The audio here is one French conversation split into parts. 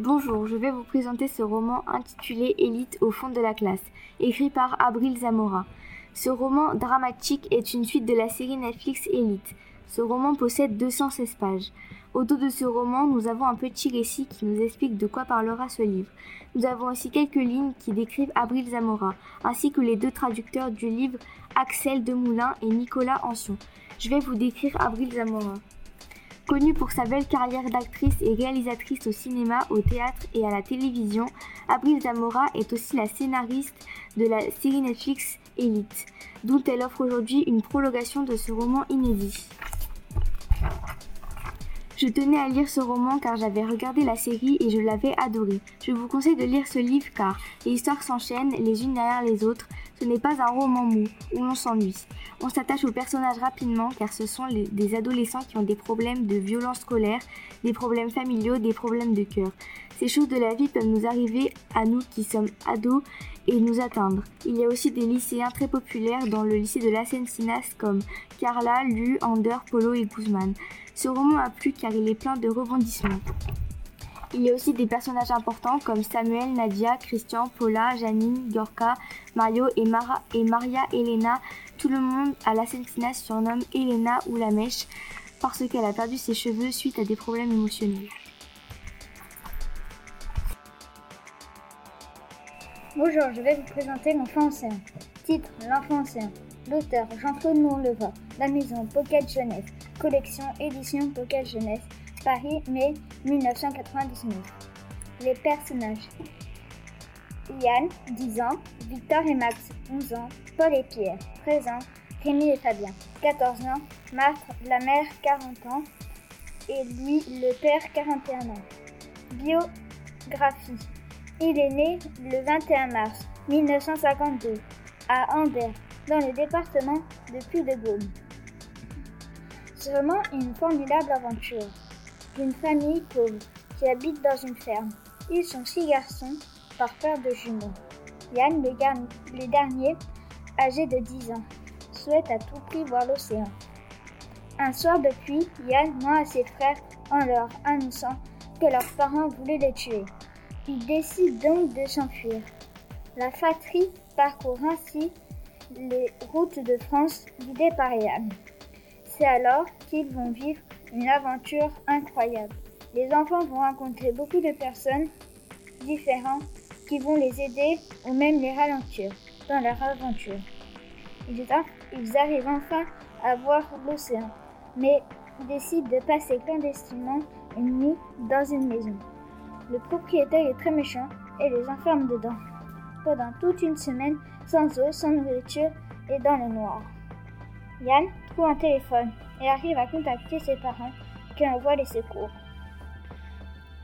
Bonjour, je vais vous présenter ce roman intitulé Élite au fond de la classe, écrit par Abril Zamora. Ce roman dramatique est une suite de la série Netflix Élite. Ce roman possède 216 pages. Au dos de ce roman, nous avons un petit récit qui nous explique de quoi parlera ce livre. Nous avons aussi quelques lignes qui décrivent Abril Zamora, ainsi que les deux traducteurs du livre Axel Demoulin et Nicolas Ancion. Je vais vous décrire Abril Zamora. Connue pour sa belle carrière d'actrice et réalisatrice au cinéma, au théâtre et à la télévision, Abril Zamora est aussi la scénariste de la série Netflix Elite, dont elle offre aujourd'hui une prolongation de ce roman inédit. Je tenais à lire ce roman car j'avais regardé la série et je l'avais adoré. Je vous conseille de lire ce livre car les histoires s'enchaînent les unes derrière les autres. Ce n'est pas un roman mou où l'on s'ennuie. On s'attache aux personnages rapidement car ce sont des adolescents qui ont des problèmes de violence scolaire, des problèmes familiaux, des problèmes de cœur. Ces choses de la vie peuvent nous arriver à nous qui sommes ados et nous atteindre. Il y a aussi des lycéens très populaires dans le lycée de la Sinas comme Carla, Lu, Ander, Polo et Guzman. Ce roman a plu car il est plein de rebondissements. Il y a aussi des personnages importants comme Samuel, Nadia, Christian, Paula, Janine, Gorka, Mario et, Mara et Maria Elena. Tout le monde à la Sinas surnomme Elena ou la mèche parce qu'elle a perdu ses cheveux suite à des problèmes émotionnels. Bonjour, je vais vous présenter L'enfant océan. Titre L'enfant océan. L'auteur Jean-Claude Mourleva. La maison Pocket Jeunesse. Collection édition Pocket Jeunesse. Paris, mai 1999. Les personnages. Yann, 10 ans. Victor et Max, 11 ans. Paul et Pierre, 13 ans. Rémi et Fabien, 14 ans. Marthe, la mère, 40 ans. Et lui, le père, 41 ans. Biographie. Il est né le 21 mars 1952 à Ambert, dans le département de Puy-de-Dôme. Ce roman est une formidable aventure d'une famille pauvre qui habite dans une ferme. Ils sont six garçons par père de jumeaux. Yann, le, dernier, âgé de 10 ans, souhaite à tout prix voir l'océan. Un soir de pluie, Yann ment à ses frères en leur annonçant que leurs parents voulaient les tuer. Ils décident donc de s'enfuir. La fratrie parcourt ainsi les routes de France guidées par Yann. C'est alors qu'ils vont vivre une aventure incroyable. Les enfants vont rencontrer beaucoup de personnes différentes qui vont les aider ou même les ralentir dans leur aventure. Ils arrivent enfin à voir l'océan, mais décident de passer clandestinement une nuit dans une maison. Le propriétaire est très méchant et les enferme dedans. Pendant toute une semaine, sans eau, sans nourriture et dans le noir. Yann trouve un téléphone et arrive à contacter ses parents qui envoient les secours.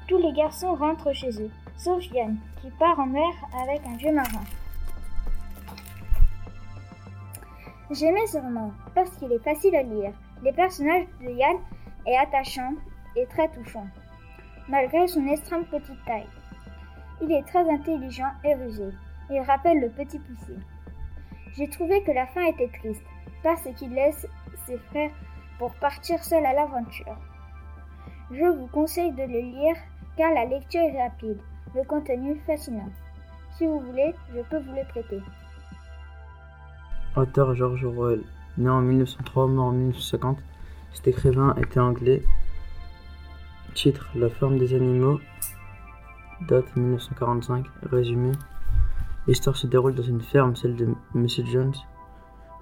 Tous les garçons rentrent chez eux, sauf Yann, qui part en mer avec un vieux marin. J'aimais ce roman parce qu'il est facile à lire. Les personnages de Yann est attachant et très touchant malgré son extrême petite taille. Il est très intelligent et rusé. Il rappelle le petit poussé. J'ai trouvé que la fin était triste, parce qu'il laisse ses frères pour partir seul à l'aventure. Je vous conseille de le lire car la lecture est rapide, le contenu fascinant. Si vous voulez, je peux vous le prêter. Auteur George Orwell, né en 1903, mort en 1950, cet écrivain était anglais Titre La forme des animaux. Date 1945. Résumé. L'histoire se déroule dans une ferme, celle de Monsieur Jones.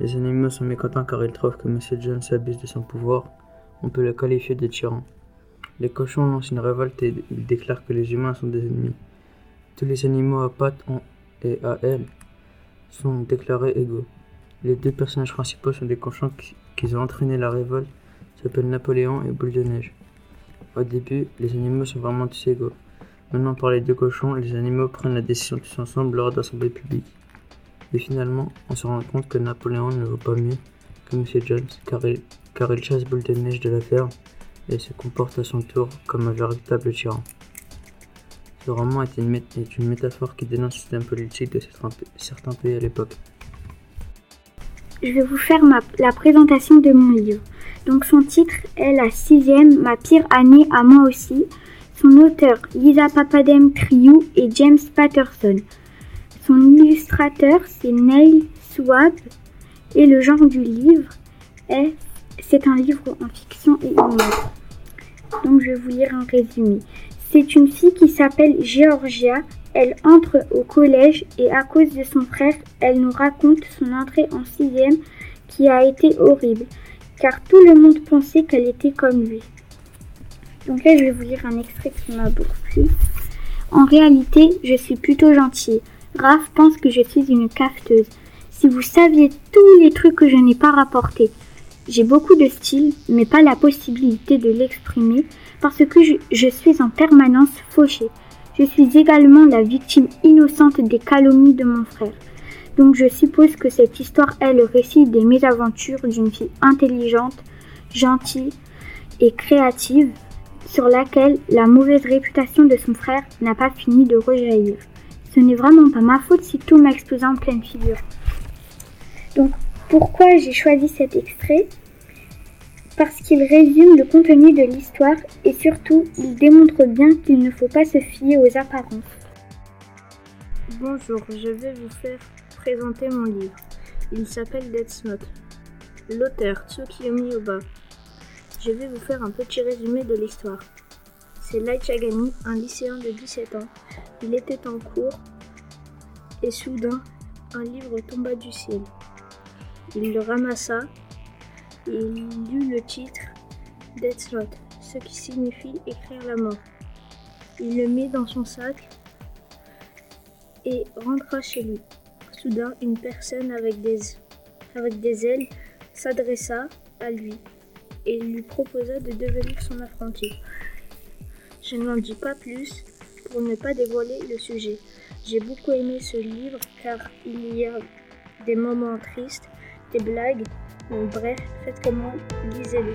Les animaux sont mécontents car ils trouvent que Monsieur Jones abuse de son pouvoir. On peut le qualifier de tyran. Les cochons lancent une révolte et déclarent que les humains sont des ennemis. Tous les animaux à pattes et à ailes sont déclarés égaux. Les deux personnages principaux sont des cochons qui, qui ont entraîné la révolte, s'appellent Napoléon et Boule de Neige. Au début, les animaux sont vraiment tous égaux. Maintenant, par les deux cochons, les animaux prennent la décision tous ensemble lors d'assemblées publiques. Et finalement, on se rend compte que Napoléon ne vaut pas mieux que M. Jones, car il, chasse boule de neige de la ferme et se comporte à son tour comme un véritable tyran. Ce roman est une, métaphore qui dénonce le système politique de certains pays à l'époque. Je vais vous faire la présentation de mon livre. Donc son titre est la sixième, ma pire année à moi aussi. Son auteur, Lisa Papadem Triou et James Patterson. Son illustrateur, c'est Neil Swab. Et le genre du livre est, c'est un livre en fiction et humour. Donc je vais vous lire un résumé. C'est une fille qui s'appelle Georgia. Elle entre au collège et à cause de son frère, elle nous raconte son entrée en sixième qui a été horrible, car tout le monde pensait qu'elle était comme lui. Donc là, je vais vous lire un extrait qui m'a beaucoup plu. En réalité, je suis plutôt gentille. Raph pense que je suis une cafeteuse. Si vous saviez tous les trucs que je n'ai pas rapportés. J'ai beaucoup de style, mais pas la possibilité de l'exprimer parce que je, je, suis en permanence fauchée. Je suis également la victime innocente des calomnies de mon frère. Donc je suppose que cette histoire est le récit des mésaventures d'une fille intelligente, gentille et créative sur laquelle la mauvaise réputation de son frère n'a pas fini de rejaillir. Ce n'est vraiment pas ma faute si tout m'a explosé en pleine figure. Donc pourquoi j'ai choisi cet extrait? Parce qu'il résume le contenu de l'histoire et surtout il démontre bien qu'il ne faut pas se fier aux apparences. Bonjour, je vais vous faire présenter mon livre. Il s'appelle Death Note. L'auteur Tsukiyomi Oba. Je vais vous faire un petit résumé de l'histoire. C'est Lai Chagani, un lycéen de 17 ans. Il était en cours et soudain, un livre tomba du ciel. Il le ramassa et il lut le titre Death Note, ce qui signifie écrire la mort. Il le mit dans son sac et rentra chez lui. Soudain, une personne avec des, avec des ailes s'adressa à lui et lui proposa de devenir son apprenti. Je n'en dis pas plus pour ne pas dévoiler le sujet. J'ai beaucoup aimé ce livre car il y a des moments tristes, des blagues, bref, faites comme moi, lisez-le.